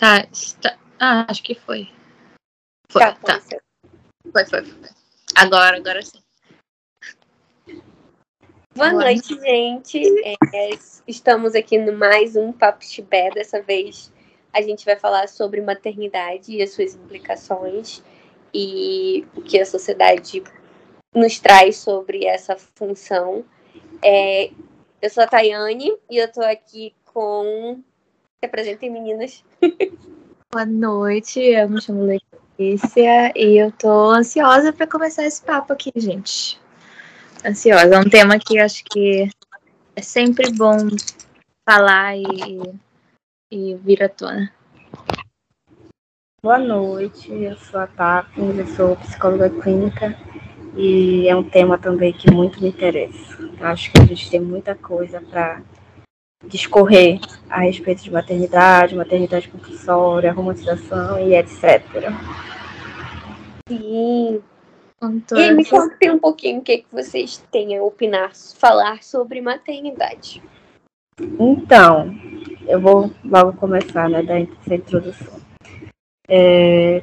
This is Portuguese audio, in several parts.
Tá, está... Ah, acho que foi. Foi, tá. tá. Foi, foi, foi. Agora, agora sim. Boa, Boa noite, noite, gente. É, estamos aqui no mais um Papo Chibé. Dessa vez a gente vai falar sobre maternidade e as suas implicações e o que a sociedade nos traz sobre essa função. É, eu sou a Tayane e eu tô aqui com. Se apresentem, meninas. Boa noite, eu me chamo Letícia e eu tô ansiosa para começar esse papo aqui, gente. Ansiosa, é um tema que eu acho que é sempre bom falar e, e vir à tona. Boa noite, eu sou a Tapins, eu sou psicóloga clínica e é um tema também que muito me interessa. Eu acho que a gente tem muita coisa para discorrer a respeito de maternidade, maternidade compulsória, romantização e etc. Sim. E me contem um pouquinho o que, que vocês têm a opinar, falar sobre maternidade. Então, eu vou logo começar, né, da introdução. É,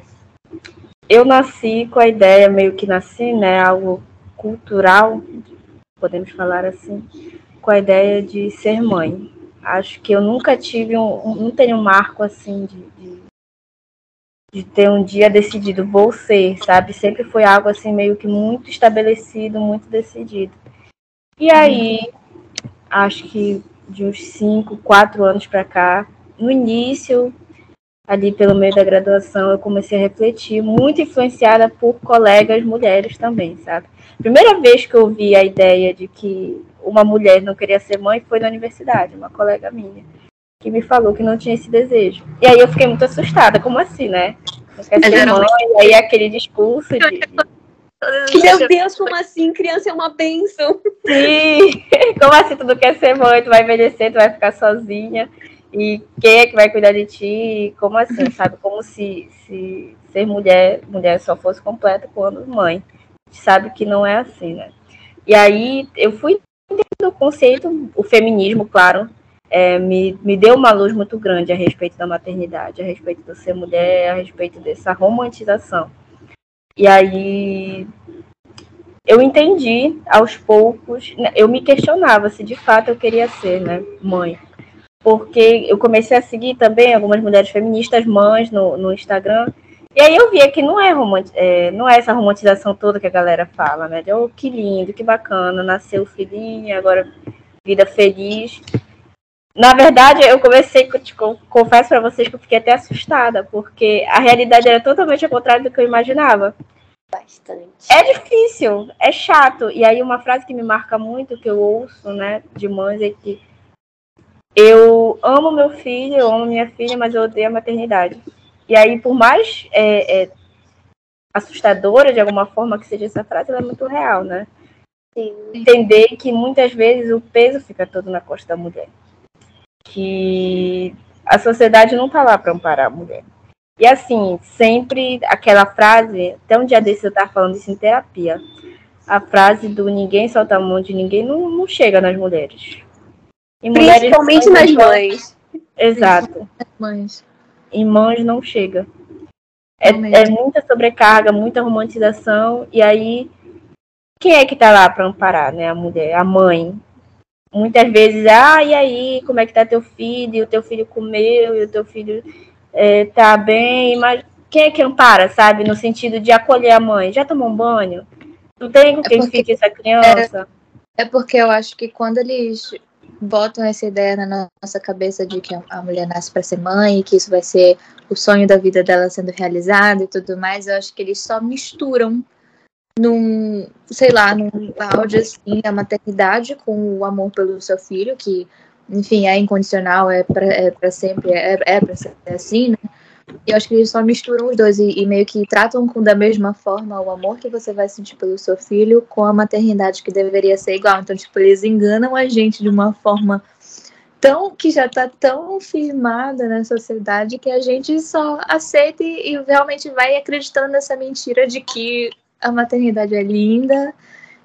eu nasci com a ideia, meio que nasci, né, algo cultural, podemos falar assim, com a ideia de ser mãe. Acho que eu nunca tive um, não tenho um marco assim de, de, de, ter um dia decidido, vou ser, sabe? Sempre foi algo assim meio que muito estabelecido, muito decidido. E aí, acho que de uns cinco, quatro anos para cá, no início, ali pelo meio da graduação, eu comecei a refletir, muito influenciada por colegas mulheres também, sabe? Primeira vez que eu vi a ideia de que uma mulher não queria ser mãe foi na universidade, uma colega minha, que me falou que não tinha esse desejo. E aí eu fiquei muito assustada, como assim, né? Não quer ser mãe, e aí aquele discurso de. Meu Deus, como assim? Criança é uma bênção. Sim, como assim tu não quer ser mãe, tu vai envelhecer, tu vai ficar sozinha. E quem é que vai cuidar de ti? Como assim, sabe? Como se, se ser mulher, mulher só fosse completa quando mãe. A gente sabe que não é assim, né? E aí eu fui entendendo o conceito, o feminismo, claro, é, me, me deu uma luz muito grande a respeito da maternidade, a respeito de ser mulher, a respeito dessa romantização. E aí eu entendi aos poucos, né, eu me questionava se de fato eu queria ser né, mãe porque eu comecei a seguir também algumas mulheres feministas mães no, no Instagram. E aí eu via que não é, é, não é essa romantização toda que a galera fala, né? De, oh, que lindo, que bacana, nasceu filhinha, agora vida feliz. Na verdade, eu comecei, tipo, confesso para vocês que eu fiquei até assustada, porque a realidade era totalmente ao contrário do que eu imaginava. Bastante. É difícil, é chato. E aí uma frase que me marca muito, que eu ouço, né, de mães, é que eu amo meu filho, eu amo minha filha, mas eu odeio a maternidade. E aí, por mais é, é, assustadora de alguma forma que seja essa frase, ela é muito real, né? Sim. Entender que muitas vezes o peso fica todo na costa da mulher. Que a sociedade não está lá para amparar a mulher. E assim, sempre aquela frase, até um dia desse eu estava falando isso em terapia, a frase do ninguém solta a mão de ninguém não, não chega nas mulheres. E Principalmente nas mães. Exato. Mães. Em mães não chega. É, é, muita sobrecarga, muita romantização, e aí quem é que tá lá para amparar, né? A mulher, a mãe. Muitas vezes, ah, e aí, como é que tá teu filho? E o teu filho comeu, e o teu filho é, tá bem, mas quem é que ampara, sabe? No sentido de acolher a mãe. Já tomou um banho? Não tem com é quem fique essa criança? É, é porque eu acho que quando eles botam essa ideia na nossa cabeça de que a mulher nasce para ser mãe, que isso vai ser o sonho da vida dela sendo realizado e tudo mais, eu acho que eles só misturam num, sei lá, num áudio assim, a maternidade com o amor pelo seu filho, que, enfim, é incondicional, é para é sempre, é, é para ser assim, né? Eu acho que eles só misturam os dois e, e, meio que tratam com da mesma forma o amor que você vai sentir pelo seu filho com a maternidade que deveria ser igual. Então, tipo, eles enganam a gente de uma forma tão que já está tão firmada na sociedade que a gente só aceita e, e realmente vai acreditando nessa mentira de que a maternidade é linda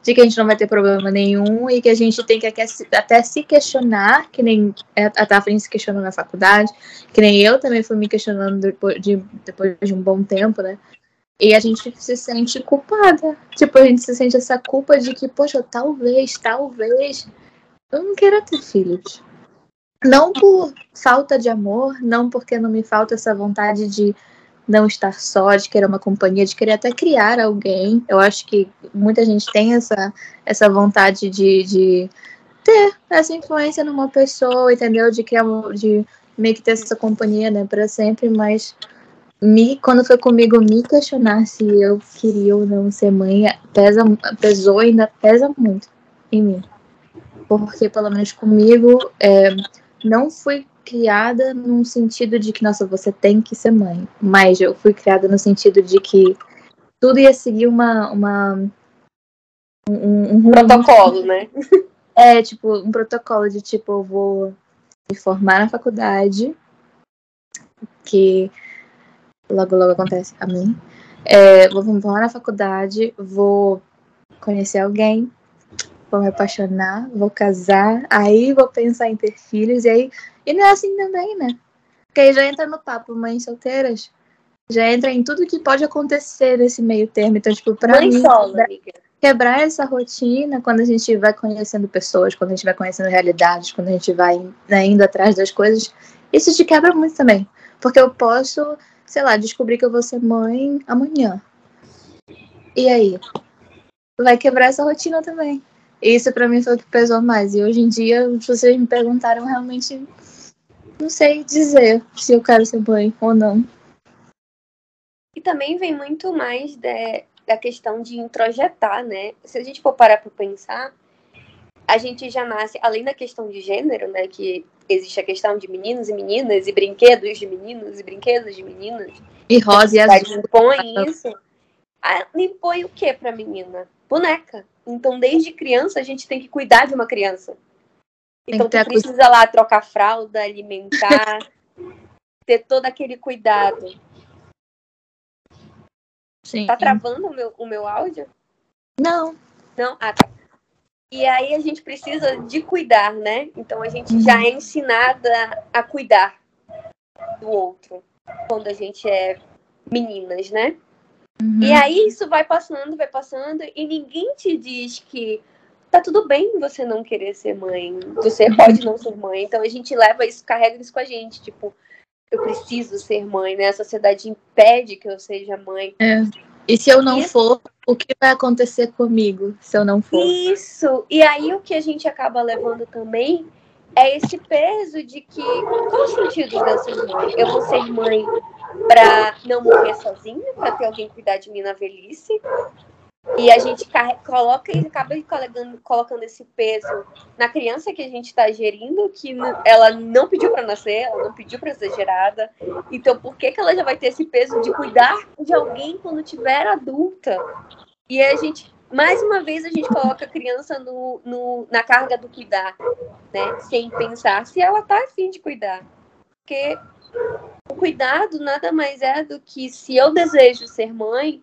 de que a gente não vai ter problema nenhum e que a gente tem que até se questionar, que nem a Tafrin se questionou na faculdade, que nem eu também fui me questionando depois de, depois de um bom tempo, né? E a gente se sente culpada. Tipo, a gente se sente essa culpa de que, poxa, talvez, talvez eu não queira ter filhos. Não por falta de amor, não porque não me falta essa vontade de não estar só, de querer uma companhia, de querer até criar alguém. Eu acho que muita gente tem essa, essa vontade de, de ter essa influência numa pessoa, entendeu? De criar, de meio que ter essa companhia, né, para sempre, mas me, quando foi comigo me questionar se eu queria ou não ser mãe, pesa, pesou ainda pesa muito em mim. Porque, pelo menos comigo, é, não fui criada num sentido de que, nossa, você tem que ser mãe. Mas eu fui criada no sentido de que tudo ia seguir uma. uma um, um protocolo, né? É, tipo, um protocolo de tipo, eu vou me formar na faculdade, que logo logo acontece a mim. É, vou me formar na faculdade, vou conhecer alguém, vou me apaixonar, vou casar, aí vou pensar em ter filhos, e aí. E não é assim também, né? Porque aí já entra no papo mães solteiras. Já entra em tudo que pode acontecer nesse meio termo. Então, tipo, pra Mãe mim. Solo, quebrar, quebrar essa rotina quando a gente vai conhecendo pessoas, quando a gente vai conhecendo realidades, quando a gente vai né, indo atrás das coisas, isso te quebra muito também. Porque eu posso, sei lá, descobrir que eu vou ser mãe amanhã. E aí? Vai quebrar essa rotina também. Isso para mim foi o que pesou mais. E hoje em dia, vocês me perguntaram, realmente não sei dizer se eu quero ser mãe ou não. E também vem muito mais de, da questão de introjetar, né? Se a gente for parar para pensar, a gente já nasce, além da questão de gênero, né? Que existe a questão de meninos e meninas, e brinquedos de meninos e brinquedos de meninas. E rosa e azul. Impõe isso. Ah, impõe o que pra menina? Boneca. Então, desde criança, a gente tem que cuidar de uma criança. Então, tu precisa lá trocar fralda, alimentar, ter todo aquele cuidado. Sim. Tá travando o meu, o meu áudio? Não. Não? Ah, tá. E aí a gente precisa de cuidar, né? Então a gente já é ensinada a cuidar do outro quando a gente é meninas, né? Uhum. E aí isso vai passando, vai passando, e ninguém te diz que tá tudo bem você não querer ser mãe. Você pode não ser mãe. Então a gente leva isso, carrega isso com a gente. Tipo, eu preciso ser mãe, né? A sociedade impede que eu seja mãe. É. E se eu não isso... for, o que vai acontecer comigo se eu não for? Isso. E aí o que a gente acaba levando também é esse peso de que qual o sentido de eu ser mãe? Eu vou ser mãe para não morrer sozinha, para ter alguém cuidar de mim na velhice. E a gente coloca e acaba colocando, esse peso na criança que a gente está gerindo, que ela não pediu para nascer, ela não pediu para ser gerada. Então, por que, que ela já vai ter esse peso de cuidar de alguém quando tiver adulta? E a gente, mais uma vez, a gente coloca a criança no, no, na carga do cuidar, né? Sem pensar se ela tá afim de cuidar. Porque o cuidado nada mais é do que se eu desejo ser mãe,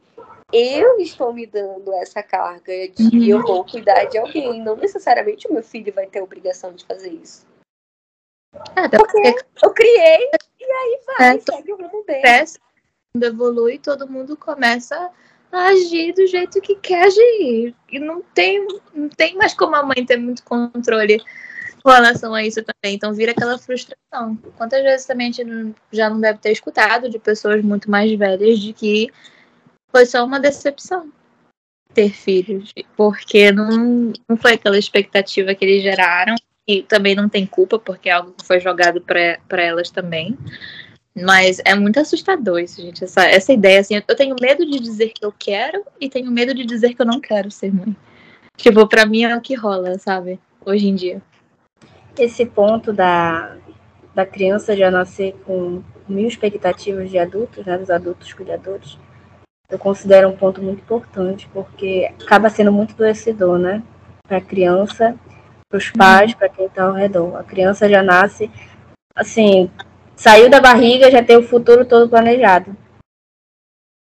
eu estou me dando essa carga de eu vou cuidar de alguém. Não necessariamente o meu filho vai ter a obrigação de fazer isso. É, porque, eu criei e aí vai, é, segue o rumo dele. Cresce, evolui, todo mundo começa a agir do jeito que quer agir. E não tem, não tem mais como a mãe ter muito controle com relação a isso também. Então vira aquela frustração. Quantas vezes também a gente já não deve ter escutado de pessoas muito mais velhas de que foi só uma decepção ter filhos, porque não, não foi aquela expectativa que eles geraram, e também não tem culpa, porque é algo que foi jogado para elas também. Mas é muito assustador isso, gente. Essa, essa ideia, assim, eu tenho medo de dizer que eu quero e tenho medo de dizer que eu não quero ser mãe. Tipo, pra mim é o que rola, sabe? Hoje em dia esse ponto da, da criança já nascer com mil expectativas de adultos, né, dos adultos cuidadores, eu considero um ponto muito importante, porque acaba sendo muito adoecedor, né? Para a criança, para os pais, para quem está ao redor. A criança já nasce, assim, saiu da barriga, já tem o futuro todo planejado.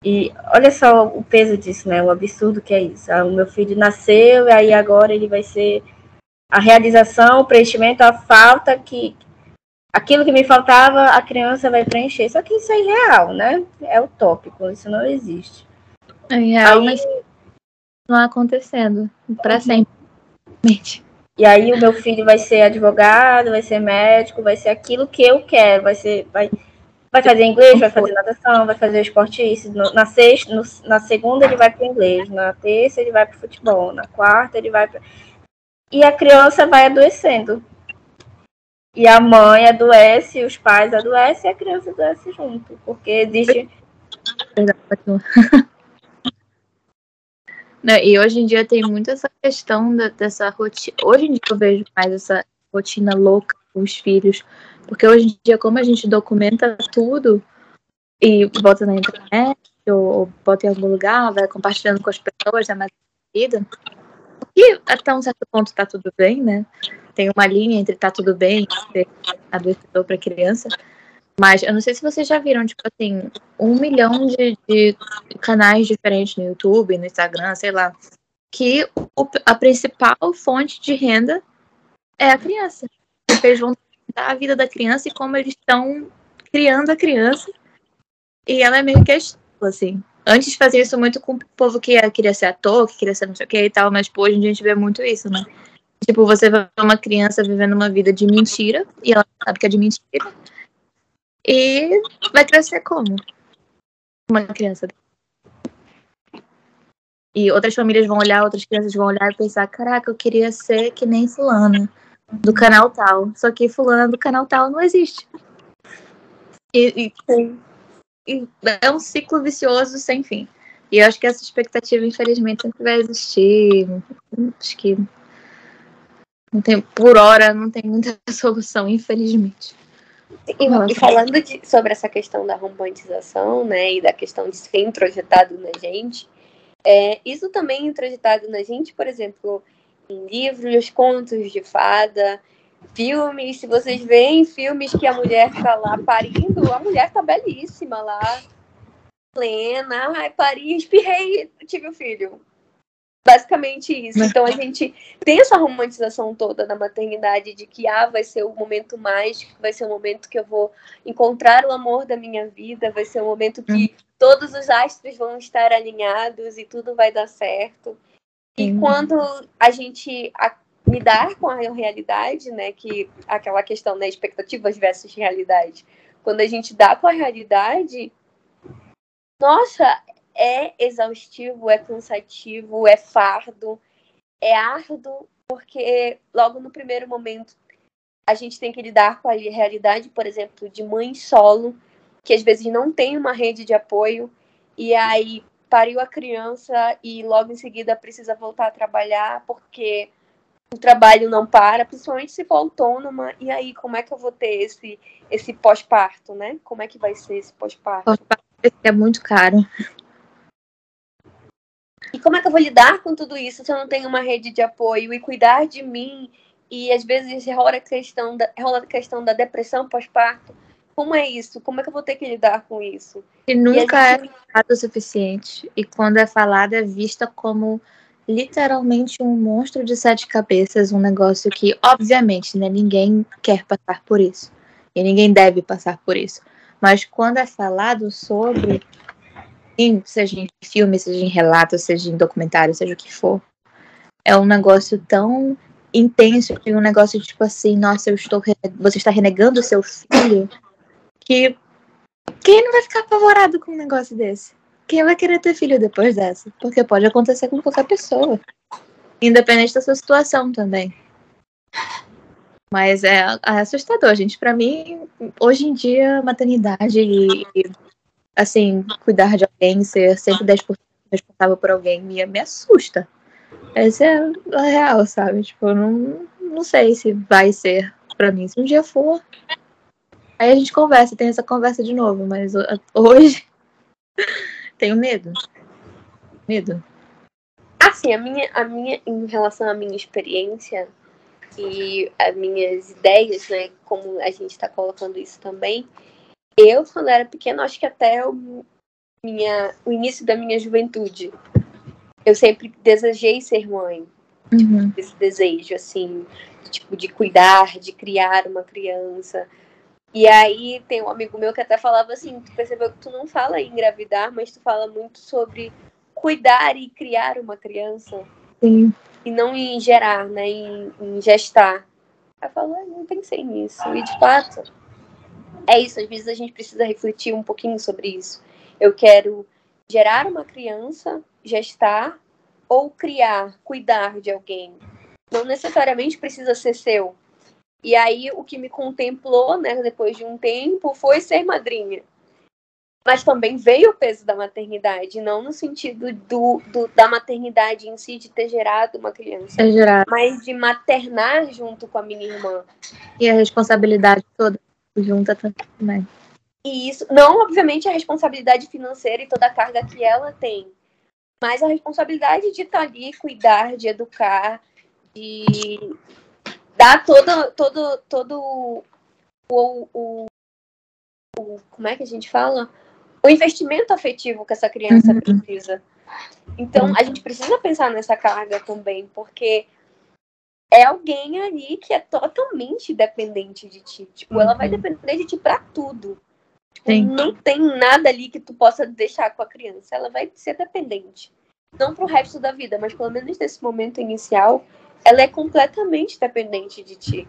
E olha só o peso disso, né? O absurdo que é isso. Ah, o meu filho nasceu e aí agora ele vai ser a realização, o preenchimento, a falta que aquilo que me faltava, a criança vai preencher. Só que isso é irreal, né? É utópico, isso não existe. É real, aí, mas não acontecendo para uhum. sempre. E aí o meu filho vai ser advogado, vai ser médico, vai ser aquilo que eu quero, vai ser, vai, vai fazer inglês, vai fazer natação, vai fazer esporte isso. Na sexta, no, na segunda ele vai para o inglês, na terça ele vai para futebol, na quarta ele vai para e a criança vai adoecendo. E a mãe adoece, os pais adoecem e a criança adoece junto, porque existe e hoje em dia tem muito essa questão da, dessa rotina. Hoje em dia eu vejo mais essa rotina louca com os filhos. Porque hoje em dia, como a gente documenta tudo e bota na internet, ou bota em algum lugar, vai compartilhando com as pessoas, é mais vida. E até um certo ponto tá tudo bem, né? Tem uma linha entre tá tudo bem ser adoecedor para criança. Mas eu não sei se vocês já viram, tipo assim, um milhão de, de canais diferentes no YouTube, no Instagram, sei lá, que o, a principal fonte de renda é a criança. Eles vão dar a vida da criança e como eles estão criando a criança. E ela é meio que assim. Antes fazia isso muito com o povo que queria ser ator, que queria ser não sei o que e tal, mas tipo, hoje em dia a gente vê muito isso, né? Tipo, você vê uma criança vivendo uma vida de mentira, e ela sabe que é de mentira, e vai crescer como? Uma criança. E outras famílias vão olhar, outras crianças vão olhar e pensar: caraca, eu queria ser que nem Fulana, do canal tal. Só que Fulana do canal tal não existe. E, e, e é um ciclo vicioso sem fim. E eu acho que essa expectativa, infelizmente, sempre vai existir. Acho que não tem, por hora não tem muita solução, infelizmente. E, e falando de, sobre essa questão da romantização, né, e da questão de ser introjetado na gente, é, isso também é introjetado na gente, por exemplo, em livros, contos de fada, filmes. Se vocês veem filmes que a mulher tá lá parindo, a mulher tá belíssima lá, plena, ai, pari, espirrei, tive o um filho. Basicamente isso. Então a gente tem essa romantização toda da maternidade de que ah, vai ser o momento mágico, vai ser o momento que eu vou encontrar o amor da minha vida, vai ser o momento que uhum. todos os astros vão estar alinhados e tudo vai dar certo. E uhum. quando a gente lidar com a realidade, né, que aquela questão, né, expectativas versus realidade, quando a gente dá com a realidade, nossa, é exaustivo, é cansativo, é fardo, é árduo, porque logo no primeiro momento a gente tem que lidar com a realidade, por exemplo, de mãe solo, que às vezes não tem uma rede de apoio, e aí pariu a criança e logo em seguida precisa voltar a trabalhar porque o trabalho não para, principalmente se for autônoma, e aí como é que eu vou ter esse, esse pós-parto, né? Como é que vai ser esse pós-parto? Pós-parto é muito caro. E como é que eu vou lidar com tudo isso se eu não tenho uma rede de apoio e cuidar de mim? E às vezes rola a questão da, rola a questão da depressão pós-parto. Como é isso? Como é que eu vou ter que lidar com isso? E nunca e gente... é falado o suficiente. E quando é falado, é vista como literalmente um monstro de sete cabeças, um negócio que, obviamente, né, ninguém quer passar por isso. E ninguém deve passar por isso. Mas quando é falado sobre seja em filme, seja em relato, seja em documentário, seja o que for. É um negócio tão intenso, e um negócio tipo assim, nossa, eu estou você está renegando o seu filho, que quem não vai ficar apavorado com um negócio desse? Quem vai querer ter filho depois dessa? Porque pode acontecer com qualquer pessoa, independente da sua situação também. Mas é, é assustador, gente. Para mim, hoje em dia, maternidade e, assim, cuidar de alguém, ser sempre 10% responsável por alguém, me, me assusta. Essa é a real, sabe? Tipo, eu não, não sei se vai ser pra mim. Se um dia for, aí a gente conversa, tem essa conversa de novo, mas hoje tenho medo. Medo. Assim, a minha, a minha, em relação à minha experiência e as minhas ideias, né, como a gente está colocando isso também, eu, quando era pequena, acho que até eu minha, o início da minha juventude. Eu sempre desejei ser mãe. Uhum. Esse desejo, assim, tipo, de cuidar, de criar uma criança. E aí tem um amigo meu que até falava assim, tu percebeu que tu não fala em engravidar, mas tu fala muito sobre cuidar e criar uma criança. Sim. E não em gerar, né? Em, em gestar. Aí eu falo, ah, não pensei nisso. E de fato, é isso. Às vezes a gente precisa refletir um pouquinho sobre isso. Eu quero gerar uma criança, gestar ou criar, cuidar de alguém. Não necessariamente precisa ser seu. E aí o que me contemplou, né, depois de um tempo, foi ser madrinha. Mas também veio o peso da maternidade, não no sentido do, do da maternidade em si, de ter gerado uma criança, É gerado. mas de maternar junto com a minha irmã. E a responsabilidade toda junta também. E isso, não, obviamente, a responsabilidade financeira e toda a carga que ela tem, mas a responsabilidade de estar ali, cuidar, de educar, de dar todo, todo, todo o, o, o como é que a gente fala? O investimento afetivo que essa criança Uhum. precisa. Então, a gente precisa pensar nessa carga também, porque é alguém ali que é totalmente dependente de ti. Tipo, ela vai Uhum. depender de ti pra tudo. Tipo, não tem nada ali que tu possa deixar com a criança. Ela vai ser dependente. Não pro resto da vida, mas pelo menos nesse momento inicial, ela é completamente dependente de ti.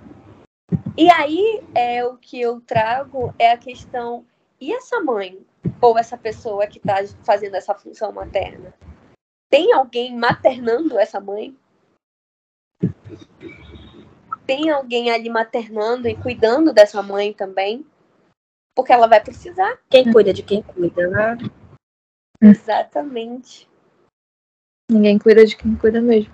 E aí é o que eu trago é a questão e essa mãe ou essa pessoa que está fazendo essa função materna tem alguém maternando essa mãe? Tem alguém ali maternando e cuidando dessa mãe também? Porque ela vai precisar. Quem cuida de quem cuida, né? Exatamente. Ninguém cuida de quem cuida mesmo.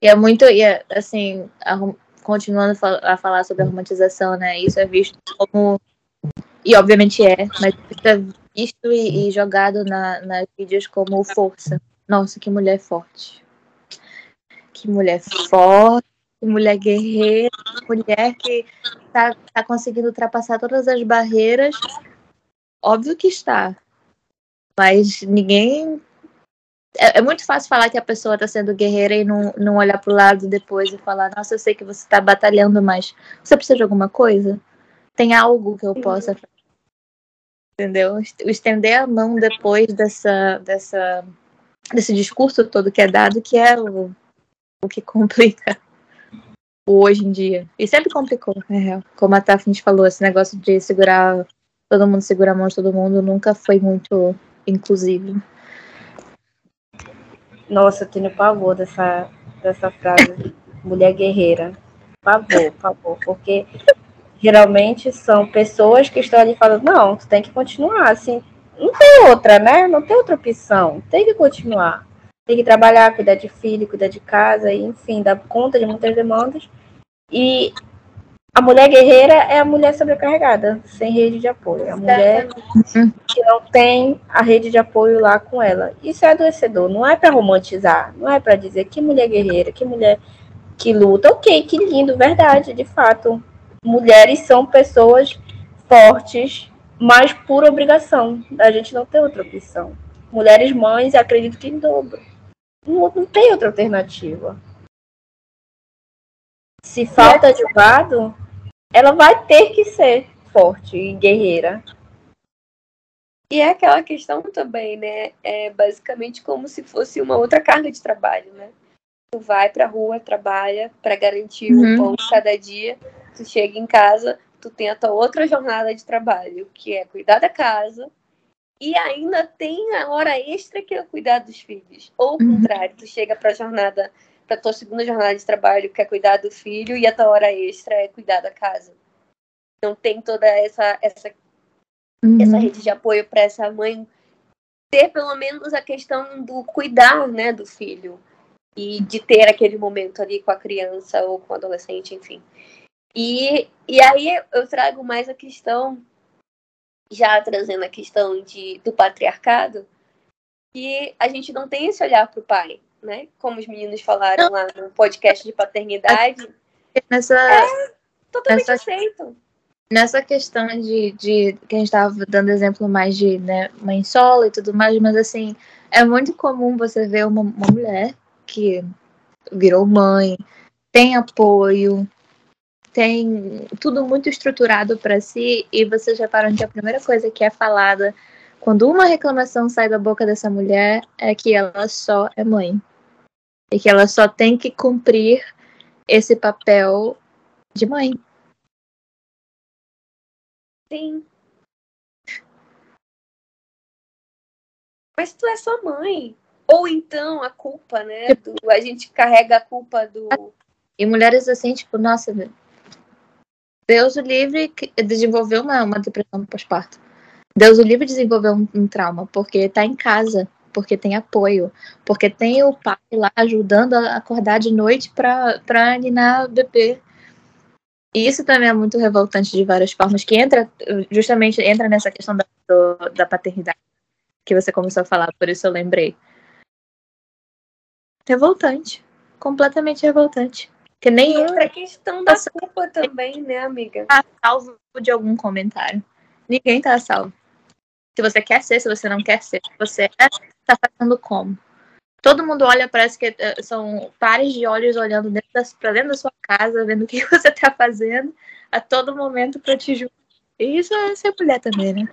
É muito, e é, assim, a continuando a fal- a falar sobre a romantização, né? Isso é visto como. E obviamente é, mas é visto e, e jogado na, nas mídias como força. Nossa, que mulher forte. Que mulher forte, mulher guerreira, mulher que tá, tá conseguindo ultrapassar todas as barreiras. Óbvio que está. Mas ninguém é, é muito fácil falar que a pessoa está sendo guerreira e não, não olhar pro lado depois e falar, nossa, eu sei que você está batalhando, mas você precisa de alguma coisa? Tem algo que eu possa fazer? Entendeu? O Estender a mão depois dessa, dessa, desse discurso todo que é dado, que é o, o que complica o hoje em dia. E sempre complicou, é real. Como a Tafnis falou, esse negócio de segurar, todo mundo segura a mão de todo mundo, nunca foi muito inclusivo. Nossa, eu tenho pavor dessa, dessa frase, mulher guerreira. Pavor, pavor, porque geralmente são pessoas que estão ali falando, não, tu tem que continuar, assim, não tem outra, né? Não tem outra opção, tem que continuar. Tem que trabalhar, cuidar de filho, cuidar de casa, e, enfim, dar conta de muitas demandas. E a mulher guerreira é a mulher sobrecarregada, sem rede de apoio. A mulher que não tem a rede de apoio lá com ela. Isso é adoecedor, não é para romantizar, não é para dizer que mulher guerreira, que mulher que luta. Ok, que lindo, verdade, de fato. Mulheres são pessoas fortes, mas por obrigação. A gente não tem outra opção. Mulheres mães, acredito que em dobro. Não, não tem outra alternativa. Se falta de lado, ela vai ter que ser forte e guerreira. E é aquela questão também, né? É basicamente como se fosse uma outra carga de trabalho, né? Tu vai pra rua, trabalha para garantir Uhum. o pão de cada dia, tu chega em casa, tu tem a tua outra jornada de trabalho, que é cuidar da casa, e ainda tem a hora extra que é cuidar dos filhos. Ou ao Uhum. contrário, tu chega pra jornada, pra tua segunda jornada de trabalho, que é cuidar do filho, e a tua hora extra é cuidar da casa. Não tem toda essa, essa Uhum. essa rede de apoio para essa mãe ter pelo menos a questão do cuidar, né, do filho e de ter aquele momento ali com a criança ou com o adolescente, enfim. E, e aí eu trago mais a questão, já trazendo a questão de, do patriarcado, que a gente não tem esse olhar para o pai, né? Como os meninos falaram lá no podcast de paternidade, Nessa, totalmente Essa- aceito. nessa questão de, de que a gente estava dando exemplo mais de né, mãe solo e tudo mais, mas assim, é muito comum você ver uma, uma mulher que virou mãe, tem apoio, tem tudo muito estruturado para si, e vocês reparam que a primeira coisa que é falada quando uma reclamação sai da boca dessa mulher é que ela só é mãe. E que ela só tem que cumprir esse papel de mãe. Sim. Mas tu é sua mãe. Ou então a culpa, né? Do, a gente carrega a culpa do. E mulheres assim, tipo, nossa, Deus o livre desenvolveu uma, uma depressão pós-parto. Deus o livre desenvolveu um, um trauma, porque tá em casa, porque tem apoio, porque tem o pai lá ajudando a acordar de noite para aninar o bebê. E isso também é muito revoltante de várias formas, que entra, justamente entra nessa questão da, do, da paternidade que você começou a falar, por isso eu lembrei. Revoltante. Completamente revoltante. Que nem e outra questão da culpa também, né, amiga? Tá salvo de algum comentário. Ninguém tá salvo. Se você quer ser, se você não quer ser, se você é, tá fazendo como. Todo mundo olha, parece que uh, são pares de olhos olhando pra dentro da sua casa, vendo o que você tá fazendo a todo momento pra te julgar. E isso é ser mulher também, né?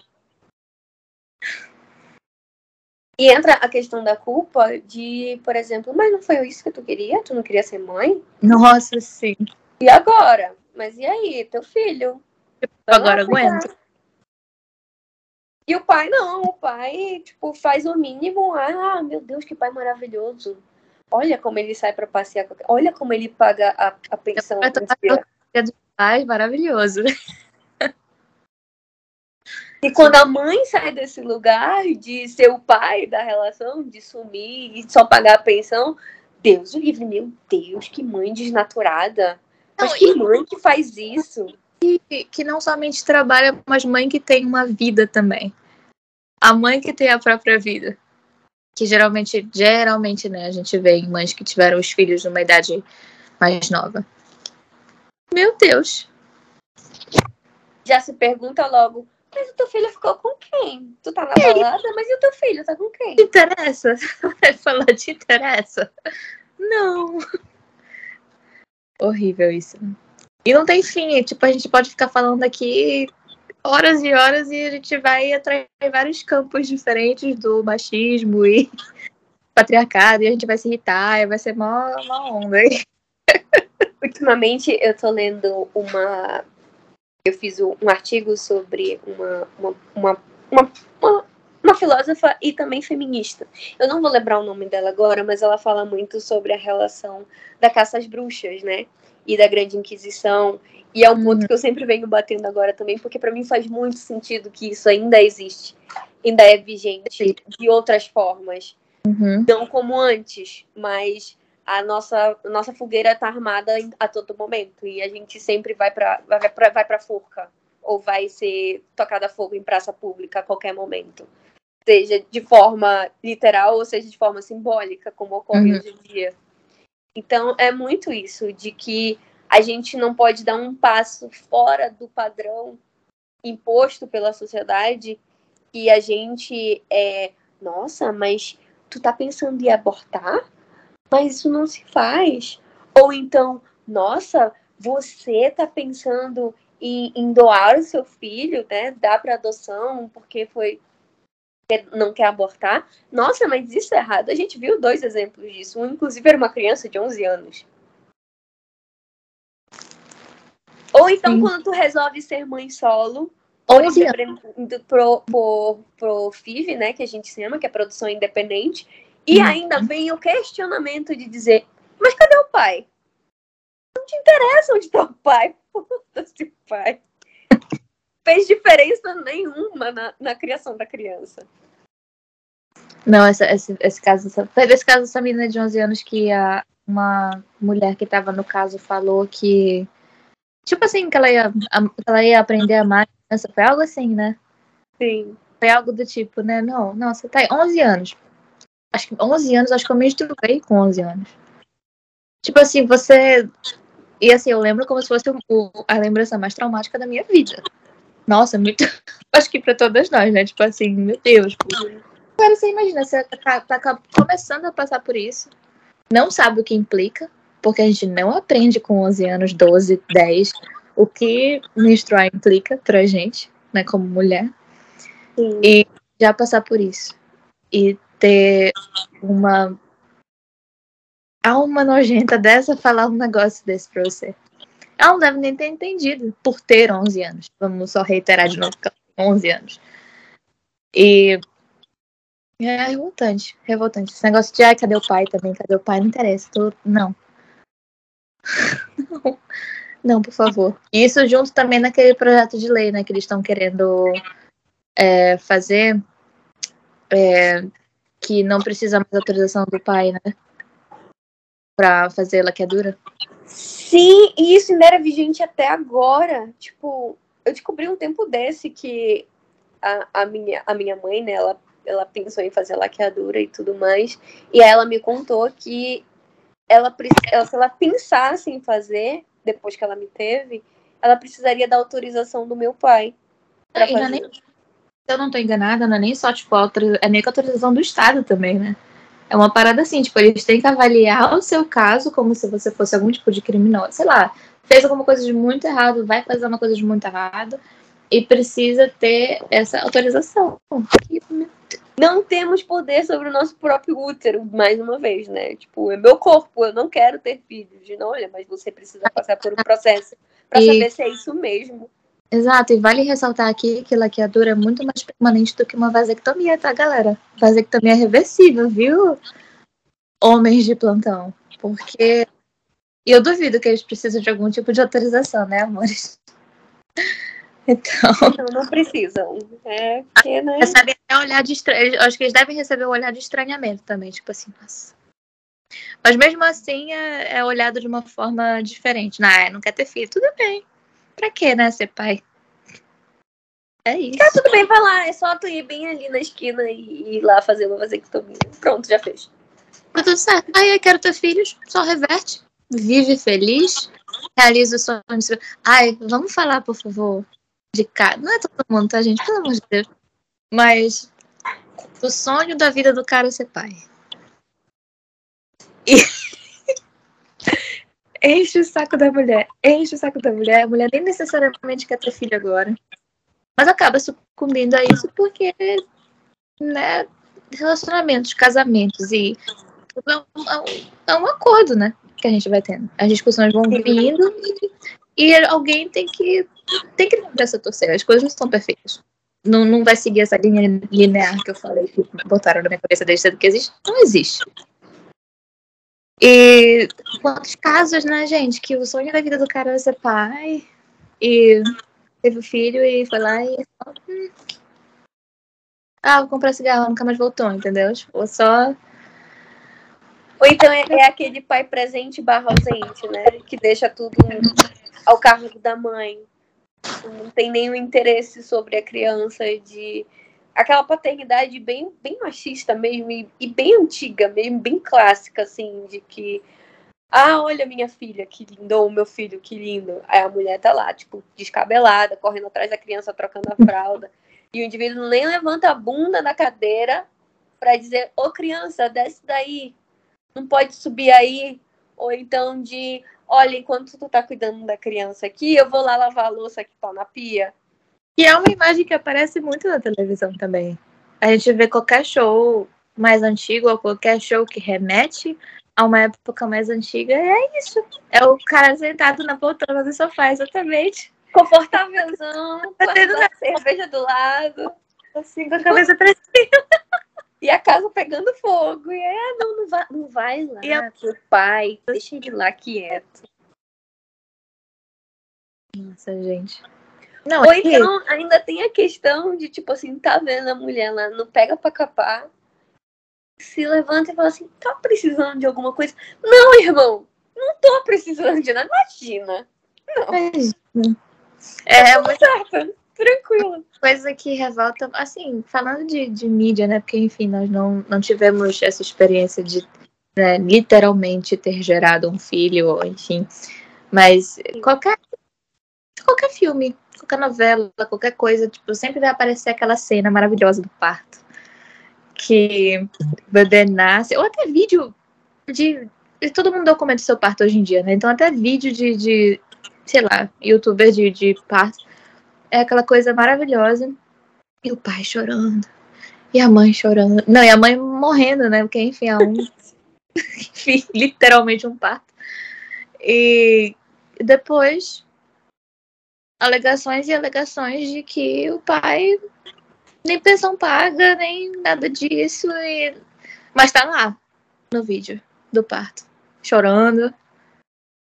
E entra a questão da culpa de, por exemplo, mas não foi isso que tu queria? Tu não queria ser mãe? Nossa, sim. E agora? Mas e aí, teu filho? Agora aguenta. E o pai não, o pai, tipo, faz o mínimo. Ah, meu Deus, que pai maravilhoso. Olha como ele sai para passear. Olha como ele paga a, a pensão. dos pais, maravilhoso. E quando a mãe sai desse lugar de ser o pai da relação, de sumir e só pagar a pensão, Deus o livre, meu Deus, que mãe desnaturada. Mas não, que e... mãe que faz isso? que, que não somente trabalha, mas mãe que tem uma vida também. A mãe que tem a própria vida. Que geralmente, geralmente, né, a gente vê em mães que tiveram os filhos numa idade mais nova. Meu Deus. Já se pergunta logo, mas o teu filho ficou com quem? Tu tá na balada, mas e o teu filho tá com quem? Te interessa? Vai falar, te interessa? Não. Horrível isso. E não tem fim, tipo, a gente pode ficar falando aqui horas e horas e a gente vai atrair vários campos diferentes do machismo e patriarcado, e a gente vai se irritar, e vai ser mó, mó onda aí. Ultimamente eu tô lendo uma. Eu fiz um artigo sobre uma, uma, uma, uma, uma, uma filósofa e também feminista. Eu não vou lembrar o nome dela agora, mas ela fala muito sobre a relação da caça às bruxas, né? E da Grande Inquisição. E é um ponto que eu sempre venho batendo agora também, porque para mim faz muito sentido que isso ainda existe, ainda é vigente de outras formas. Uhum. Não como antes, mas a nossa, nossa fogueira está armada a todo momento e a gente sempre vai para vai vai forca ou vai ser tocada a fogo em praça pública a qualquer momento, seja de forma literal ou seja de forma simbólica, como ocorre uhum. hoje em dia. Então, é muito isso, de que a gente não pode dar um passo fora do padrão imposto pela sociedade e a gente é, nossa, mas tu tá pensando em abortar? Mas isso não se faz. Ou então, nossa, você tá pensando em, em doar o seu filho, né? Dar para adoção porque foi não quer abortar. Nossa, mas isso é errado. A gente viu dois exemplos disso. Um, inclusive, era uma criança de 11 anos. Ou então, Sim. quando tu resolve ser mãe solo, ou indo pro, pro, pro FIV, né, que a gente chama, que é produção independente, e hum. ainda vem o questionamento de dizer, mas cadê o pai? Não te interessa onde tá o pai. Foda-se o pai. Fez diferença nenhuma na, na criação da criança. Não, essa, esse, esse caso. Teve esse caso dessa menina de 11 anos que a, uma mulher que estava no caso falou que. Tipo assim, que ela ia, ela ia aprender a amar Foi algo assim, né? Sim. Foi algo do tipo, né? Não, não, você tá aí, 11 anos. Acho que 11 anos, acho que eu me menstruei com 11 anos. Tipo assim, você E assim, eu lembro como se fosse o, a lembrança mais traumática da minha vida. Nossa, muito. Acho que pra todas nós, né? Tipo assim, meu Deus. Agora você imagina, você tá, tá começando a passar por isso, não sabe o que implica, porque a gente não aprende com 11 anos, 12, 10, o que menstruar implica pra gente, né, como mulher. Sim. E já passar por isso. E ter uma alma nojenta dessa falar um negócio desse pra você. Ela não deve nem ter entendido por ter 11 anos. Vamos só reiterar de novo, 11 anos. E é revoltante, revoltante. Esse negócio de, ai, cadê o pai também? Cadê o pai? Não interessa. Tô... Não. não. Por favor. Isso junto também naquele projeto de lei, né, que eles estão querendo é, fazer, é, que não precisa mais autorização do pai, né? Pra fazer laqueadura. Sim, e isso ainda era vigente até agora. Tipo, eu descobri um tempo desse que a, a, minha, a minha mãe, né, ela, ela pensou em fazer laqueadura e tudo mais. E ela me contou que ela, ela, se ela pensasse em fazer, depois que ela me teve, ela precisaria da autorização do meu pai. Fazer. Nem, se eu não tô enganada, não é nem só, tipo, é com a autorização do Estado também, né? É uma parada assim, tipo, eles têm que avaliar o seu caso como se você fosse algum tipo de criminoso. Sei lá, fez alguma coisa de muito errado, vai fazer uma coisa de muito errado e precisa ter essa autorização. Não temos poder sobre o nosso próprio útero, mais uma vez, né? Tipo, é meu corpo, eu não quero ter filhos. Não, olha, mas você precisa passar por um processo para saber se é isso mesmo. Exato, e vale ressaltar aqui que laqueadura é muito mais permanente do que uma vasectomia, tá, galera? Vasectomia é reversível, viu? Homens de plantão. Porque. E eu duvido que eles precisam de algum tipo de autorização, né, amores? Então. Não, não precisam. É porque, né? Recebem olhar de estranho. Acho que eles devem receber um olhar de estranhamento também, tipo assim, nossa. Mas mesmo assim é, é olhado de uma forma diferente. Não, é, não quer ter filho, tudo bem. Pra quê, né, ser pai? É isso. Tá, tudo bem, vai lá. É só tu ir bem ali na esquina e ir lá fazer uma vasectomia. Pronto, já fez. Tá tudo certo. Aí eu quero ter filhos, só reverte. Vive feliz, realiza o sonho. Ai, vamos falar, por favor, de cara. Não é todo mundo, tá, gente? Pelo amor de Deus. Mas o sonho da vida do cara é ser pai. E enche o saco da mulher, enche o saco da mulher. A mulher nem necessariamente quer ter filho agora. Mas acaba sucumbindo a isso porque, né, relacionamentos, casamentos e é um, é um acordo, né, que a gente vai tendo. As discussões vão vindo e, e alguém tem que tem que dar essa torcer. As coisas não estão perfeitas. Não, não vai seguir essa linha linear que eu falei, que botaram na minha cabeça desde cedo que existe. Não existe. E quantos casos, né, gente, que o sonho da vida do cara é ser pai e teve o filho e foi lá e hum, ah, vou comprar cigarro, nunca mais voltou, entendeu? Tipo, só. Ou então é, é, aquele pai presente barra ausente, né? Que deixa tudo ao cargo da mãe. Não tem nenhum interesse sobre a criança de aquela paternidade bem, bem machista mesmo, e, e, bem antiga mesmo, bem clássica, assim, de que, ah, olha minha filha, que lindo, ou meu filho, que lindo. Aí a mulher tá lá, tipo, descabelada, correndo atrás da criança, trocando a fralda. E o indivíduo nem levanta a bunda da cadeira para dizer, ô criança, desce daí, não pode subir aí. Ou então de, olha, enquanto tu tá cuidando da criança aqui, eu vou lá lavar a louça que tá na pia. E é uma imagem que aparece muito na televisão também. A gente vê qualquer show mais antigo ou qualquer show que remete a uma época mais antiga, é isso. É o cara sentado na poltrona do sofá, exatamente. Confortávelzão, tá tendo a cerveja do lado. Assim, com a cabeça pra cima. E a casa pegando fogo. E é, não, não vai, não vai lá. E a... pai, deixa ele lá quieto. Nossa, gente. Não, Ou então ainda tem a questão de, tipo assim, tá vendo a mulher lá, não pega pra capar, se levanta e fala assim, tá precisando de alguma coisa? Não, irmão, não tô precisando de nada, imagina. Não. É, é muito certo, tranquilo. Coisa que revolta, assim, falando de, de mídia, né? Porque, enfim, nós não, não tivemos essa experiência de né, literalmente ter gerado um filho, enfim. Mas qualquer, qualquer filme, qualquer novela, qualquer coisa, tipo, sempre vai aparecer aquela cena maravilhosa do parto. Que o bebê nasce, ou até vídeo de. Todo mundo documenta seu parto hoje em dia, né? Então até vídeo de, de sei lá, youtuber de, de parto. É aquela coisa maravilhosa. E o pai chorando. E a mãe chorando. Não, e a mãe morrendo, né? Porque, enfim, é um. enfim, literalmente um parto. E depois, alegações e alegações de que o pai nem pensão paga, nem nada disso. E... Mas tá lá no vídeo do parto, chorando,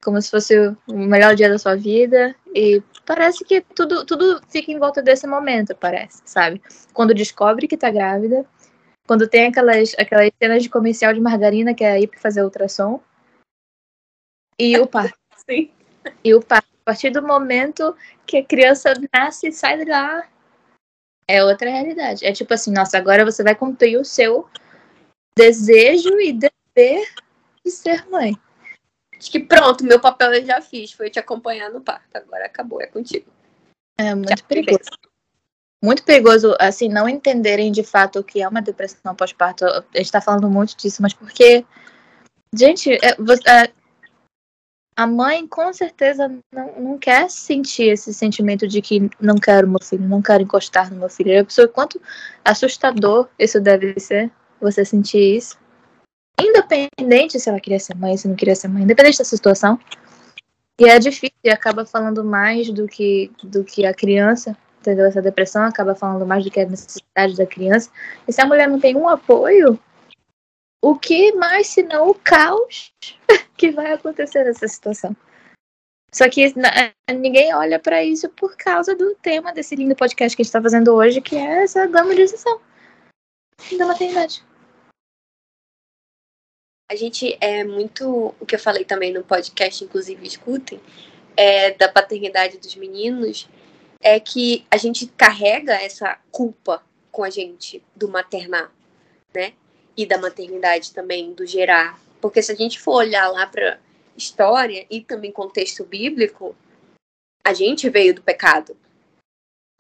como se fosse o melhor dia da sua vida. E parece que tudo, tudo fica em volta desse momento, parece, sabe? Quando descobre que tá grávida, quando tem aquelas, aquelas cenas de comercial de margarina que é ir pra fazer ultrassom. E o parto. Sim. E o parto. A partir do momento que a criança nasce e sai de lá, é outra realidade. É tipo assim, nossa, agora você vai cumprir o seu desejo e dever de ser mãe. Acho que pronto, meu papel eu já fiz, foi te acompanhar no parto. Agora acabou, é contigo. É muito já perigoso. Muito perigoso, assim, não entenderem de fato o que é uma depressão pós-parto. A gente tá falando muito disso, mas porque. Gente, é, é, a mãe com certeza não, não quer sentir esse sentimento de que não quero meu filho, não quero encostar no meu filho. A pessoa, quanto assustador isso deve ser, você sentir isso. Independente se ela queria ser mãe, se não queria ser mãe, independente da situação. E é difícil, e acaba falando mais do que, do que a criança, entendeu? Essa depressão acaba falando mais do que a necessidade da criança. E se a mulher não tem um apoio, o que mais senão o caos que vai acontecer nessa situação? Só que ninguém olha para isso por causa do tema desse lindo podcast que a gente está fazendo hoje, que é essa glamorização da maternidade. A gente é muito. O que eu falei também no podcast, inclusive, escutem, é, da paternidade dos meninos, é que a gente carrega essa culpa com a gente do maternar, né? E da maternidade também, do gerar. Porque se a gente for olhar lá para história e também contexto bíblico, a gente veio do pecado,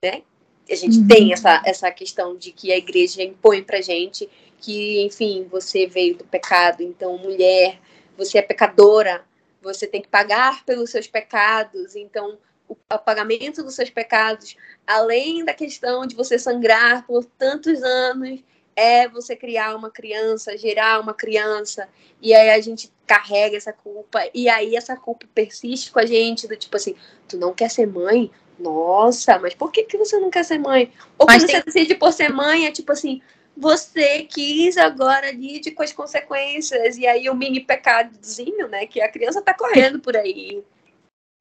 né? A gente uhum. tem essa, essa questão de que a igreja impõe pra gente que, enfim, você veio do pecado, então, mulher, você é pecadora, você tem que pagar pelos seus pecados, então, o, pagamento dos seus pecados, além da questão de você sangrar por tantos anos, é você criar uma criança, gerar uma criança, e aí a gente carrega essa culpa, e aí essa culpa persiste com a gente, do tipo assim, tu não quer ser mãe? Nossa, mas por que, que você não quer ser mãe? Ou mas quando tem... você decide por ser mãe, é tipo assim, você quis agora lide com as consequências. E aí o mini pecadozinho, né? Que a criança tá correndo por aí.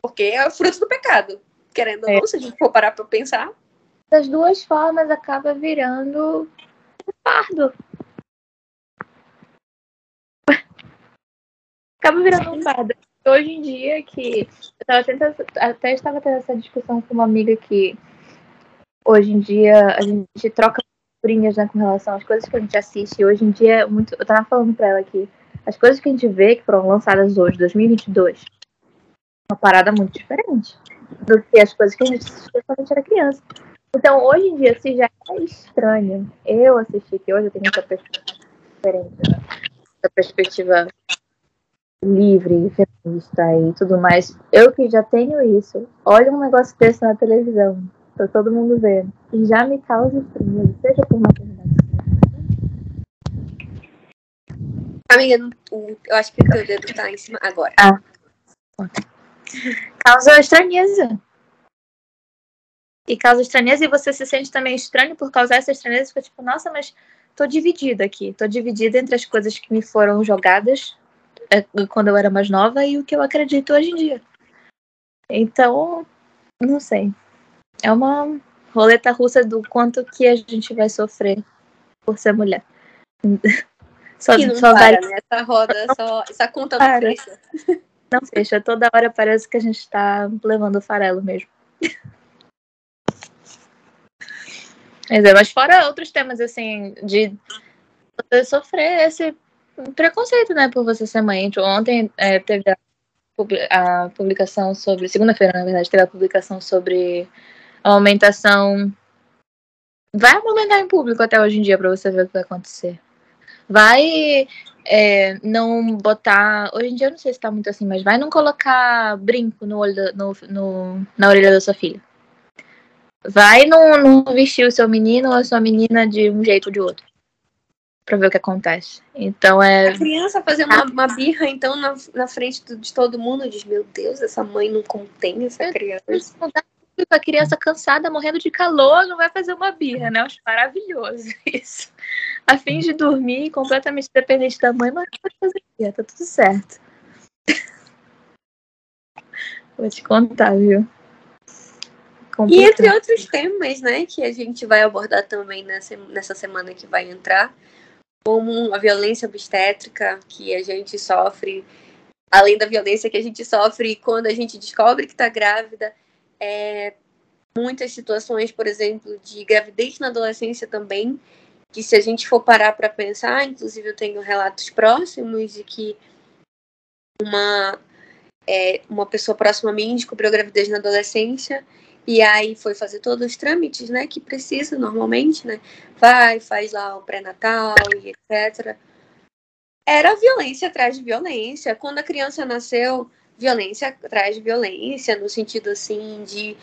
Porque é o fruto do pecado. Querendo ou não, se a gente for parar pra pensar. Das duas formas acaba virando um fardo. Acaba virando um fardo. Hoje em dia que. Eu tava tentando, até estava tendo essa discussão com uma amiga que hoje em dia a gente troca figurinhas, né, com relação às coisas que a gente assiste. Hoje em dia, muito, eu tava falando pra ela aqui, as coisas que a gente vê que foram lançadas hoje, 2022, uma parada muito diferente do que as coisas que a gente assistia quando a gente era criança. Então, hoje em dia, se já é estranho eu assistir, que hoje eu tenho essa perspectiva diferente, essa perspectiva livre, feminista e tudo mais, eu que já tenho isso, olha um negócio desse na televisão, pra todo mundo ver. E já me causa estranheza, seja por maternidade. Amiga, eu acho que o teu dedo tá em cima agora. Ah. Causa estranheza. E causa estranheza, e você se sente também estranho por causar essa estranheza, fica tipo, nossa, mas tô dividida aqui. Tô dividida entre as coisas que me foram jogadas é, quando eu era mais nova e o que eu acredito hoje em dia. Então, não sei é uma roleta russa do quanto que a gente vai sofrer por ser mulher. Só, não só para, né? Essa roda, só, essa conta não fecha. Não fecha. Toda hora parece que a gente está levando farelo mesmo. Mas, é, mas fora outros temas, assim, de você sofrer esse preconceito, né, por você ser mãe. Ontem é, teve a a publicação sobre. Segunda-feira, na verdade, teve a publicação sobre aumentação. Vai aumentar em público até hoje em dia para você ver o que vai acontecer. Vai é, não botar. Hoje em dia eu não sei se tá muito assim, mas vai não colocar brinco no olho da, no, no, na orelha da sua filha. Vai não, não vestir o seu menino ou a sua menina de um jeito ou de outro. Pra ver o que acontece. Então é. A criança fazer uma, uma birra, então, na, na frente de todo mundo, diz: Meu Deus, essa mãe não contém essa criança. A criança cansada, morrendo de calor, não vai fazer uma birra, né? Eu acho maravilhoso isso. A fim de dormir, completamente dependente da mãe, mas pode fazer birra, tá tudo certo. Vou te contar, viu? E entre outros temas, né, que a gente vai abordar também nessa, nessa semana que vai entrar, como a violência obstétrica que a gente sofre, além da violência que a gente sofre quando a gente descobre que está grávida, é, muitas situações, por exemplo, de gravidez na adolescência também, que se a gente for parar para pensar, inclusive eu tenho relatos próximos de que uma, é, uma pessoa próxima a mim descobriu gravidez na adolescência e aí foi fazer todos os trâmites, né, que precisa normalmente, né? Vai, faz lá o pré-natal e etc. Era violência atrás de violência. Quando a criança nasceu, violência atrás de violência, no sentido assim de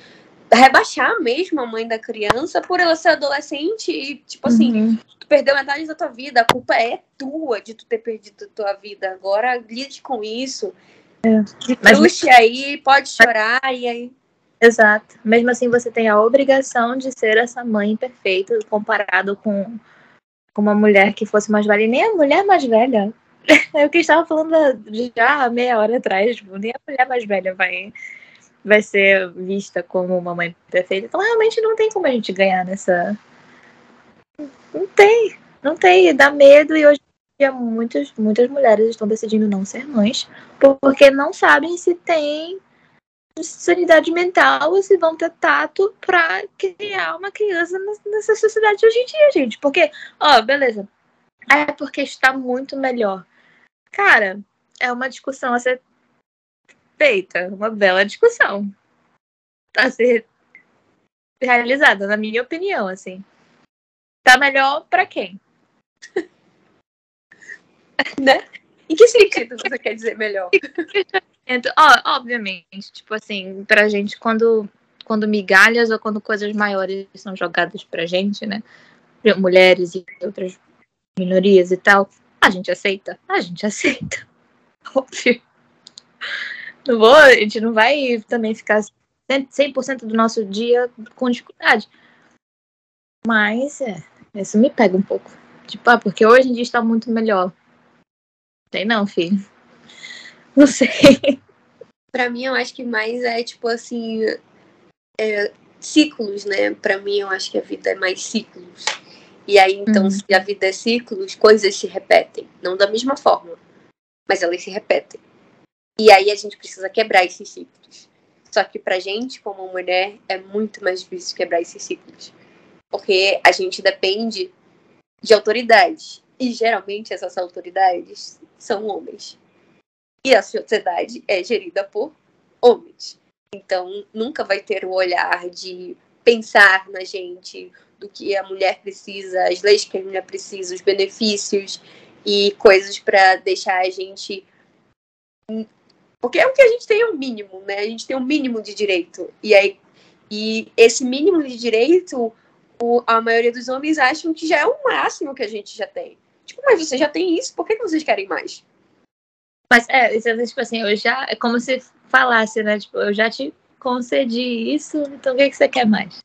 rebaixar mesmo a mãe da criança por ela ser adolescente e, tipo assim, uhum. tu perdeu metade da tua vida, a culpa é tua de tu ter perdido a tua vida. Agora lide com isso. É. Mas... aí, pode chorar e aí. Exato. Mesmo assim, você tem a obrigação de ser essa mãe perfeita comparado com, com uma mulher que fosse mais velha. E nem a mulher mais velha. É o que estava falando já meia hora atrás. Tipo, nem a mulher mais velha vai, vai ser vista como uma mãe perfeita. Então, realmente, não tem como a gente ganhar nessa. Não tem. Não tem. Dá medo. E hoje em dia, muitas, muitas mulheres estão decidindo não ser mães porque não sabem se tem sanidade mental ou se vão ter tato para criar uma criança nessa sociedade hoje em dia, gente. Porque, ó, beleza. É porque está muito melhor. Cara, é uma discussão a ser feita, uma bela discussão a ser realizada, na minha opinião, assim. Tá melhor para quem? né? Em que sentido você quer dizer melhor? Então, ó, obviamente, tipo assim, pra gente, quando, quando migalhas ou quando coisas maiores são jogadas pra gente, né? Mulheres e outras minorias e tal, a gente aceita? A gente aceita. Óbvio. Não vou, a gente não vai também ficar 100% do nosso dia com dificuldade. Mas, é, isso me pega um pouco. Tipo, ah, porque hoje em dia está muito melhor. Sei não, filho. Não sei. Pra mim, eu acho que mais é tipo assim. É, ciclos, né? Pra mim, eu acho que a vida é mais ciclos. E aí, então, uhum. se a vida é ciclos, coisas se repetem. Não da mesma forma, mas elas se repetem. E aí a gente precisa quebrar esses ciclos. Só que pra gente, como mulher, é muito mais difícil quebrar esses ciclos. Porque a gente depende de autoridades. E geralmente essas autoridades são homens. E a sociedade é gerida por homens. Então, nunca vai ter o olhar de pensar na gente, do que a mulher precisa, as leis que a mulher precisa, os benefícios e coisas para deixar a gente. Porque é o que a gente tem é o mínimo, né? A gente tem um mínimo de direito. E, aí, e esse mínimo de direito, o, a maioria dos homens acham que já é o máximo que a gente já tem. Tipo, mas você já tem isso, por que vocês querem mais? Mas é, tipo assim, eu já. É como se falasse, né? Tipo, eu já te concedi isso, então o que, que você quer mais?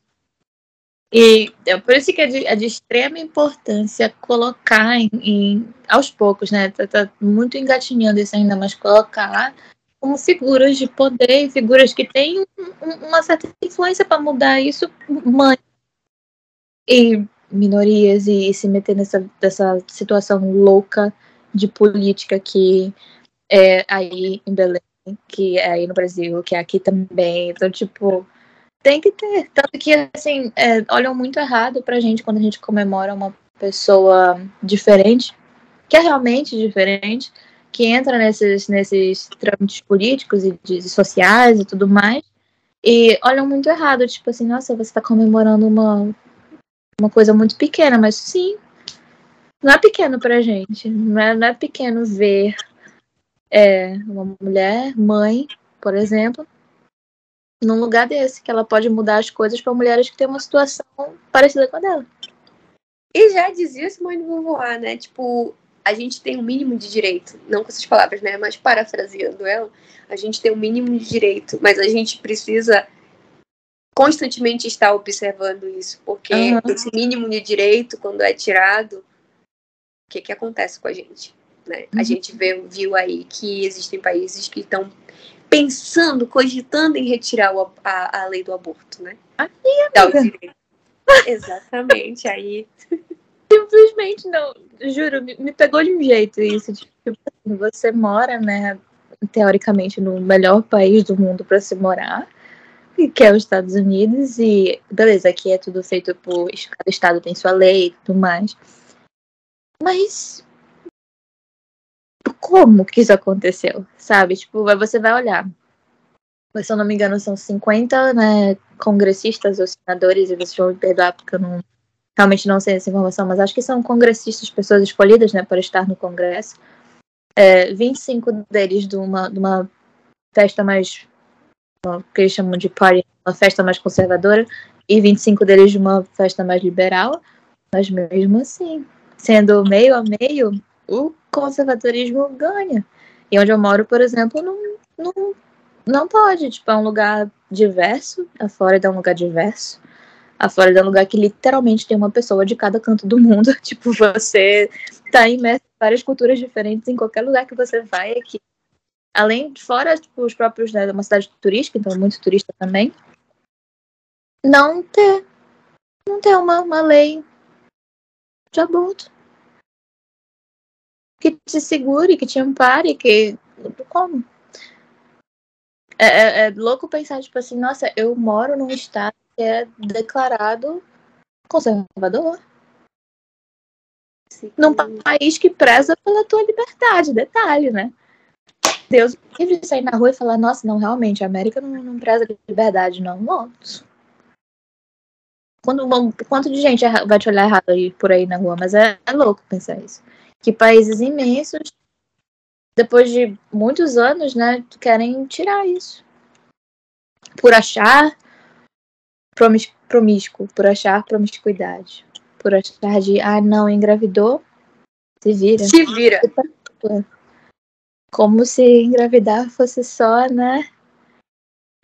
E é por isso que é de, é de extrema importância colocar em, em, aos poucos, né? Tá, tá, muito engatinhando isso ainda, mas colocar como figuras de poder, figuras que têm um, uma certa influência para mudar isso, mãe e minorias e, se meter nessa, nessa situação louca de política que é aí em Belém, que é aí no Brasil, que é aqui também. Então, tipo, tem que ter. Tanto que, assim, é, olham muito errado pra gente quando a gente comemora uma pessoa diferente, que é realmente diferente, que entra nesses, nesses trâmites políticos e de, sociais e tudo mais, e olham muito errado, tipo assim, nossa, você está comemorando uma, uma coisa muito pequena, mas sim, não é pequeno pra gente, não é, não é pequeno ver é, uma mulher, mãe, por exemplo, num lugar desse, que ela pode mudar as coisas para mulheres que têm uma situação parecida com a dela. E já dizia Simone de Beauvoir, né? Tipo, a gente tem um mínimo de direito, não com essas palavras, né? Mas parafraseando ela, a gente tem um mínimo de direito, mas a gente precisa constantemente estar observando isso, porque uhum. esse mínimo de direito, quando é tirado, o que, que acontece com a gente? Né? Uhum. A gente vê, viu aí que existem países que estão pensando, cogitando em retirar o, a, a lei do aborto, né? Aqui, amiga. Exatamente, aí. Simplesmente não, juro, me, me, pegou de um jeito isso. Tipo, você mora, né, teoricamente, no melhor país do mundo para se morar, que é os Estados Unidos, e beleza, aqui é tudo feito por. Cada estado tem sua lei e tudo mais. Mas como que isso aconteceu, sabe? Tipo, você vai olhar. Se eu não me engano, são 50 né, congressistas ou senadores, e vocês vão me perdoar porque eu não, realmente não sei essa informação, mas acho que são congressistas, pessoas escolhidas né, para estar no Congresso. É, 25 deles de uma, de uma festa mais. que eles chamam de party, uma festa mais conservadora, e 25 deles de uma festa mais liberal, mas mesmo assim, sendo meio a meio, o conservadorismo ganha. E onde eu moro, por exemplo, não, não, não pode. Tipo, é um lugar diverso. A Flórida é um lugar diverso. A Flórida é um lugar que literalmente tem uma pessoa de cada canto do mundo. Tipo, você tá imerso em várias culturas diferentes em qualquer lugar que você vai aqui. Além de fora, tipo, os próprios, né, uma cidade turística, então muito turista também. Não ter, não ter uma, uma lei de aborto que te segure, que te ampare, que. Como? É, é, é, louco pensar, tipo assim, nossa, eu moro num estado que é declarado conservador. Sim. Num país que preza pela tua liberdade, detalhe, né? Deus livre de sair na rua e falar, nossa, não, realmente, a América não, não preza liberdade, não. Nossa. Quando, quanto de gente vai te olhar errado aí, por aí na rua, mas é, é louco pensar isso que países imensos, depois de muitos anos, né, querem tirar isso. Por achar promis promíscuo, por achar promiscuidade, por achar de, ah, não, engravidou, se vira. Se vira. Como se engravidar fosse só, né,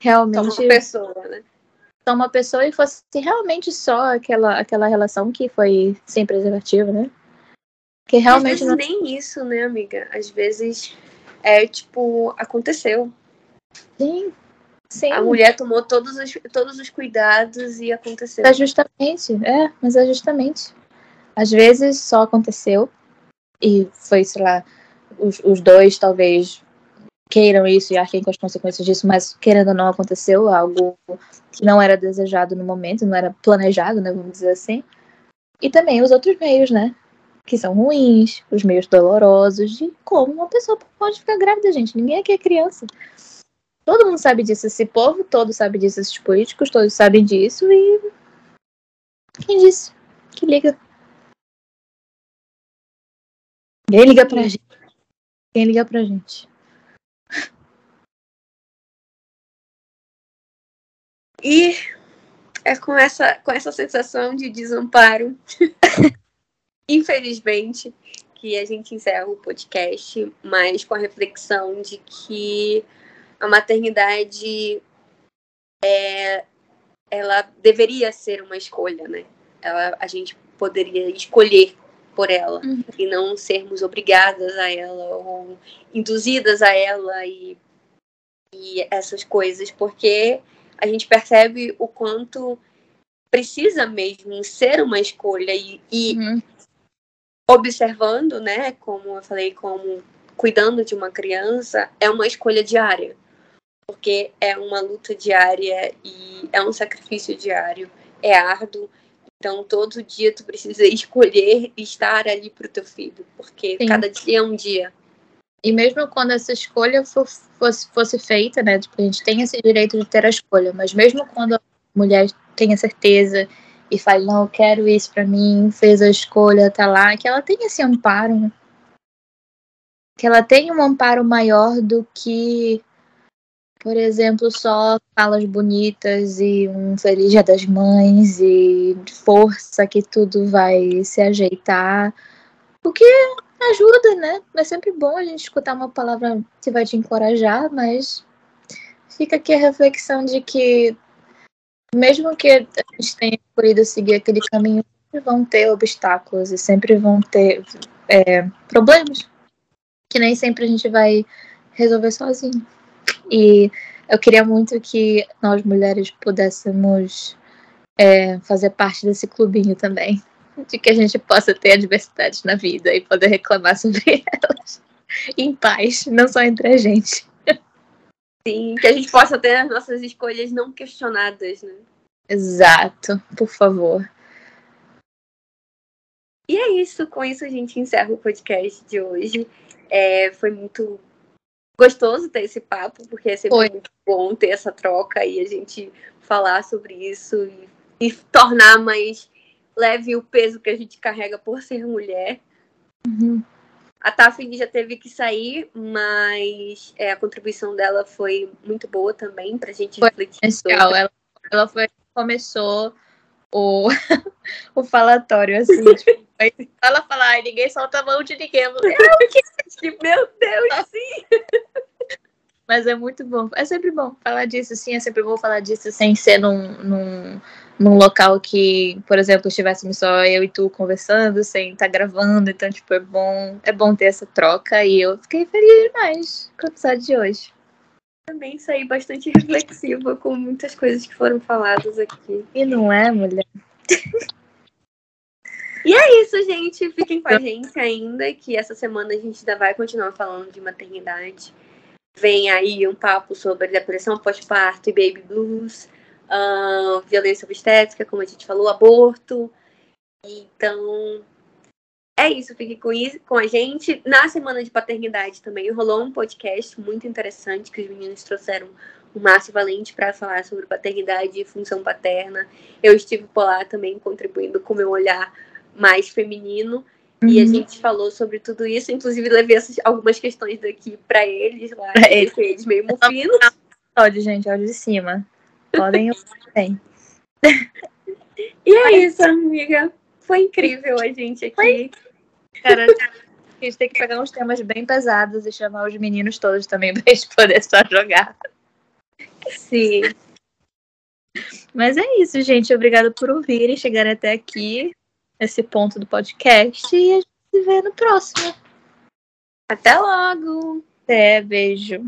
realmente... Só uma pessoa, né? Só uma pessoa e fosse realmente só aquela, aquela relação que foi sem preservativo, né? Que realmente. Às vezes não... nem isso, né, amiga? Às vezes é tipo, aconteceu. Sim. Sim. A mulher tomou todos os, todos os cuidados e aconteceu. É justamente, é, mas é justamente. Às vezes só aconteceu e foi, sei lá, os, os dois talvez queiram isso e arquem com as consequências disso, mas querendo ou não aconteceu algo que não era desejado no momento, não era planejado, né, vamos dizer assim. E também os outros meios, né? Que são ruins, os meios dolorosos, de como uma pessoa pode ficar grávida, gente. Ninguém aqui é criança. Todo mundo sabe disso, esse povo todo sabe disso, esses políticos todos sabem disso e. Quem disse? Que liga? Quem liga pra gente? Quem liga pra gente? E é com essa, com essa sensação de desamparo infelizmente, que a gente encerra o podcast, mas com a reflexão de que a maternidade é, ela deveria ser uma escolha, né? Ela, a gente poderia escolher por ela uhum. e não sermos obrigadas a ela ou induzidas a ela e, e essas coisas, porque a gente percebe o quanto precisa mesmo ser uma escolha e, e uhum observando, né, como eu falei, como cuidando de uma criança, é uma escolha diária. Porque é uma luta diária e é um sacrifício diário, é árduo. Então, todo dia tu precisa escolher estar ali pro teu filho, porque Sim. cada dia é um dia. E mesmo quando essa escolha for, fosse, fosse feita, né? Tipo, a gente tem esse direito de ter a escolha, mas mesmo quando a mulher tem a certeza e fala, não, eu quero isso para mim, fez a escolha, tá lá, que ela tem esse amparo, né? que ela tem um amparo maior do que, por exemplo, só falas bonitas e um feliz dia das mães e força que tudo vai se ajeitar. O que ajuda, né? É sempre bom a gente escutar uma palavra que vai te encorajar, mas fica aqui a reflexão de que mesmo que a gente tenha escolhido seguir aquele caminho, sempre vão ter obstáculos e sempre vão ter é, problemas que nem sempre a gente vai resolver sozinho. E eu queria muito que nós mulheres pudéssemos é, fazer parte desse clubinho também, de que a gente possa ter adversidades na vida e poder reclamar sobre elas em paz, não só entre a gente. Sim, que a gente possa ter as nossas escolhas não questionadas, né? Exato, por favor. E é isso, com isso a gente encerra o podcast de hoje. É, foi muito gostoso ter esse papo, porque é sempre foi. muito bom ter essa troca e a gente falar sobre isso e, e tornar mais leve o peso que a gente carrega por ser mulher. Uhum. A Tafini já teve que sair, mas é, a contribuição dela foi muito boa também pra gente foi refletir sobre. Ela, ela foi, começou o, o falatório, assim, tipo, ela falar, ninguém solta a mão de ninguém. Eu falei, ah, meu Deus, sim! Mas é muito bom. É sempre bom falar disso, sim. É sempre bom falar disso sem ser num, num, num local que, por exemplo, estivéssemos só eu e tu conversando, sem estar tá gravando. Então, tipo, é bom, é bom ter essa troca. E eu fiquei feliz demais com o episódio de hoje. Também saí bastante reflexiva com muitas coisas que foram faladas aqui. E não é, mulher? E é isso, gente. Fiquem com a gente ainda, que essa semana a gente ainda vai continuar falando de maternidade vem aí um papo sobre depressão pós-parto e baby blues, uh, violência obstétrica, como a gente falou, aborto. Então, é isso, fique com, isso, com a gente. Na semana de paternidade também rolou um podcast muito interessante que os meninos trouxeram o Márcio Valente para falar sobre paternidade e função paterna. Eu estive por lá também contribuindo com o meu olhar mais feminino. Uhum. E a uhum. gente falou sobre tudo isso, inclusive levei essas, algumas questões daqui para eles lá, pra eles. eles meio mofinos. Áudio, gente, áudio de cima. Podem bem. E é isso, amiga. Foi incrível a gente aqui. Foi. Cara, a gente tem que pegar uns temas bem pesados e chamar os meninos todos também pra gente poder só jogar. Sim. Mas é isso, gente. Obrigada por ouvirem, chegar até aqui esse ponto do podcast e a gente se vê no próximo. Até logo! Até, beijo.